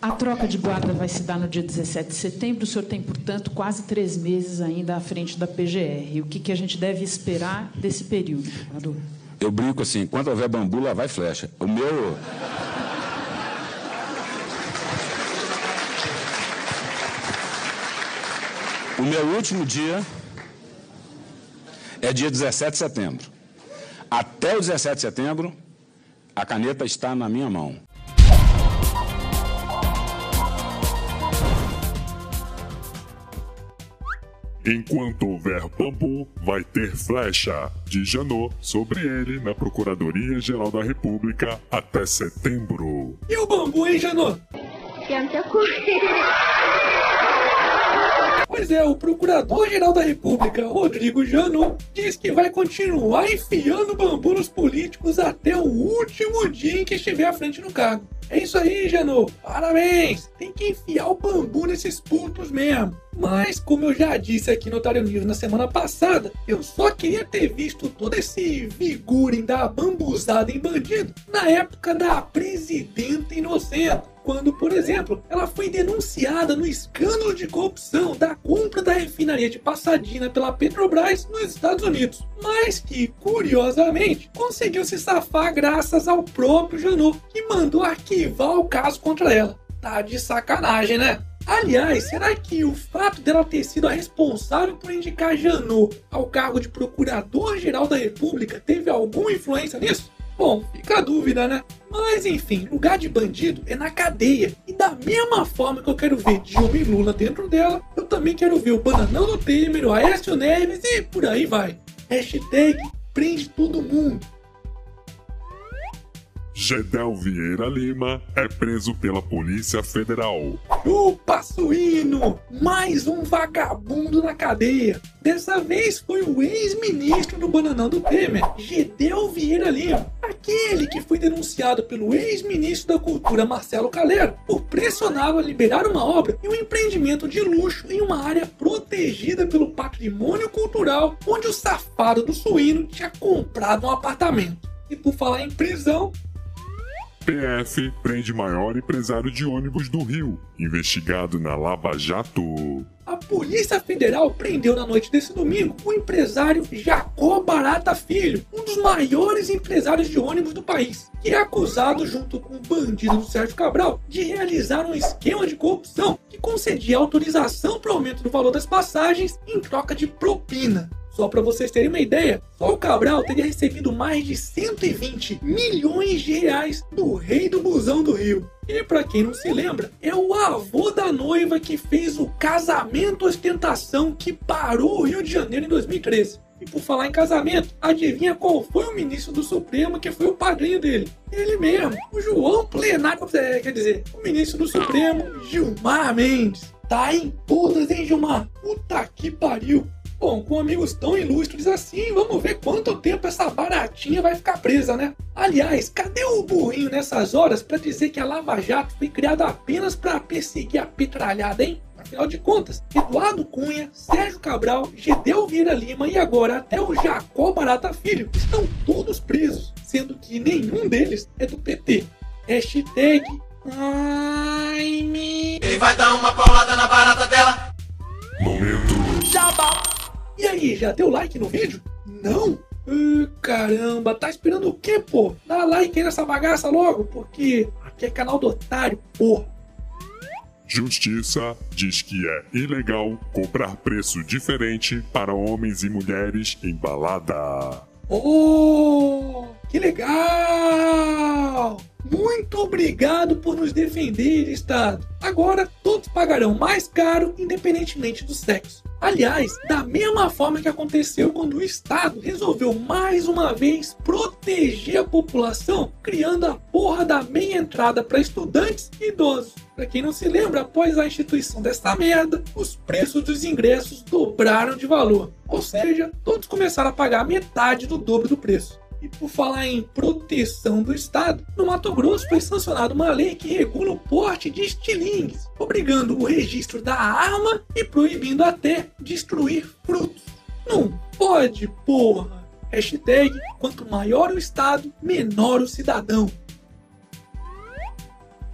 A troca de guarda vai se dar no dia 17 de setembro. O senhor tem, portanto, quase três meses ainda à frente da PGR. O que, que a gente deve esperar desse período, governador? Eu brinco assim: quando houver bambu, lá vai flecha. O meu. O meu último dia é dia 17 de setembro. Até o 17 de setembro, a caneta está na minha mão. Enquanto houver bambu, vai ter flecha, de Janot sobre ele na Procuradoria-Geral da República até setembro. E o bambu, hein, Janot? Pois é, o Procurador-Geral da República, Rodrigo Janot, diz que vai continuar enfiando bambu nos políticos até o último dia em que estiver à frente do cargo. É isso aí, Janot. Parabéns. Tem que enfiar o bambu nesses pontos mesmo. Mas, como eu já disse aqui no Otário News na semana passada, eu só queria ter visto todo esse vigor em dar bambuzada em bandido na época da presidenta inocente. Quando, por exemplo, ela foi denunciada no escândalo de corrupção da compra da refinaria de Passadina pela Petrobras nos Estados Unidos, mas que, curiosamente, conseguiu se safar graças ao próprio Janot, que mandou arquivar o caso contra ela. Tá de sacanagem, né? Aliás, será que o fato dela ter sido a responsável por indicar Janot ao cargo de Procurador-Geral da República teve alguma influência nisso? Bom, fica a dúvida, né? Mas enfim, lugar de bandido é na cadeia. E da mesma forma que eu quero ver Dilma e Lula dentro dela, eu também quero ver o Bananão do Temer, o Aécio Neves e por aí vai. Hashtag prende todo mundo. Gedel Vieira Lima é preso pela Polícia Federal. Chupa suíno! Mais um vagabundo na cadeia. Dessa vez foi o ex-ministro do Bananão do Temer, Gedel Vieira Lima. Aquele que foi denunciado pelo ex-ministro da Cultura Marcelo Calero por pressioná-lo a liberar uma obra e um empreendimento de luxo em uma área protegida pelo patrimônio cultural, onde o safado do suíno tinha comprado um apartamento. E por falar em prisão, PF prende maior empresário de ônibus do Rio, investigado na Lava Jato. A Polícia Federal prendeu na noite desse domingo o empresário Jacó Barata Filho, um dos maiores empresários de ônibus do país, que é acusado, junto com o bandido Sérgio Cabral, de realizar um esquema de corrupção que concedia autorização para o aumento do valor das passagens em troca de propina. Só para vocês terem uma ideia, só o Cabral teria recebido mais de 120 milhões de reais do rei do busão do Rio. E para quem não se lembra, é o avô da noiva que fez o casamento ostentação que parou o Rio de Janeiro em 2013. E por falar em casamento, adivinha qual foi o ministro do Supremo que foi o padrinho dele? Ele mesmo, o João Plenário, é, quer dizer, o ministro do Supremo, Gilmar Mendes. Tá em todas, hein, Gilmar? Puta que pariu. Bom, com amigos tão ilustres assim, vamos ver quanto tempo essa baratinha vai ficar presa, né? Aliás, cadê o burrinho nessas horas para dizer que a Lava Jato foi criada apenas para perseguir a petralhada, hein? Afinal de contas, Eduardo Cunha, Sérgio Cabral, Gedel Vieira Lima e agora até o Jacó Barata Filho estão todos presos, sendo que nenhum deles é do PT. Hashtag Ai, me... Ele vai dar uma paulada na barata E aí, já deu like no vídeo? Não? Ah, caramba, tá esperando o quê, pô? Dá like aí nessa bagaça logo, porque aqui é canal do otário, porra. Justiça diz que é ilegal cobrar preço diferente para homens e mulheres em balada. Oh, que legal! Muito obrigado por nos defender, Estado. Agora todos pagarão mais caro, independentemente do sexo. Aliás, da mesma forma que aconteceu quando o Estado resolveu mais uma vez proteger a população, criando a porra da meia entrada para estudantes e idosos. Pra quem não se lembra, após a instituição dessa merda, os preços dos ingressos dobraram de valor. Ou seja, todos começaram a pagar metade do dobro do preço. E por falar em proteção do Estado, no Mato Grosso foi sancionada uma lei que regula o porte de estilingues, obrigando o registro da arma e proibindo até destruir frutos. Não pode, porra! Hashtag quanto maior o Estado, menor o cidadão.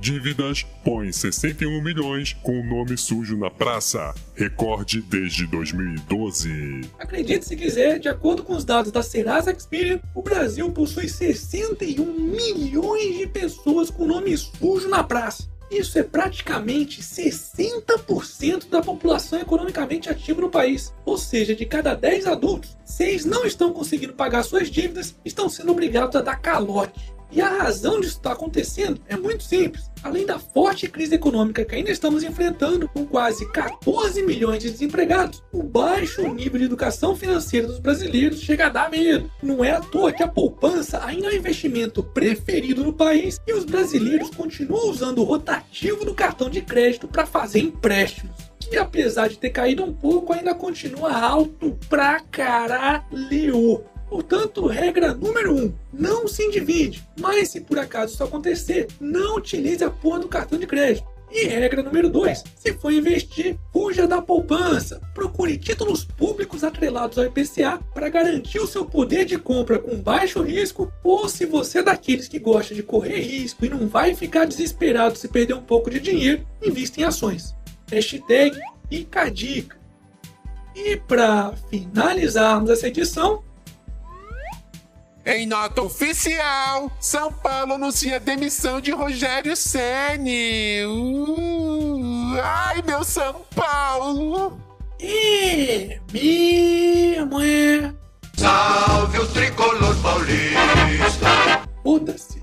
Dívidas põe 61 milhões com o nome sujo na praça. Recorde desde 2012. Acredite se quiser, de acordo com os dados da Serasa Experian, o Brasil possui 61 milhões de pessoas com nome sujo na praça. Isso é praticamente 60% da população economicamente ativa no país. Ou seja, de cada 10 adultos, 6 não estão conseguindo pagar suas dívidas estão sendo obrigados a dar calote. E a razão disso estar acontecendo é muito simples. Além da forte crise econômica que ainda estamos enfrentando, com quase 14 milhões de desempregados, o baixo nível de educação financeira dos brasileiros chega a dar medo. Não é à toa que a poupança ainda é o investimento preferido no país e os brasileiros continuam usando o rotativo do cartão de crédito para fazer empréstimos que apesar de ter caído um pouco, ainda continua alto pra caralho. Portanto, regra número 1, um, não se endivide. Mas se por acaso isso acontecer, não utilize a porra do cartão de crédito. E regra número 2, se for investir, fuja da poupança. Procure títulos públicos atrelados ao IPCA para garantir o seu poder de compra com baixo risco, ou se você é daqueles que gosta de correr risco e não vai ficar desesperado se perder um pouco de dinheiro, invista em ações. Hashtag Icadica. E para finalizarmos essa edição, em nota oficial, São Paulo anuncia a demissão de Rogério Ceni. Uh, ai, meu São Paulo! Mesmo, é. Salve o tricolor paulista! Foda-se!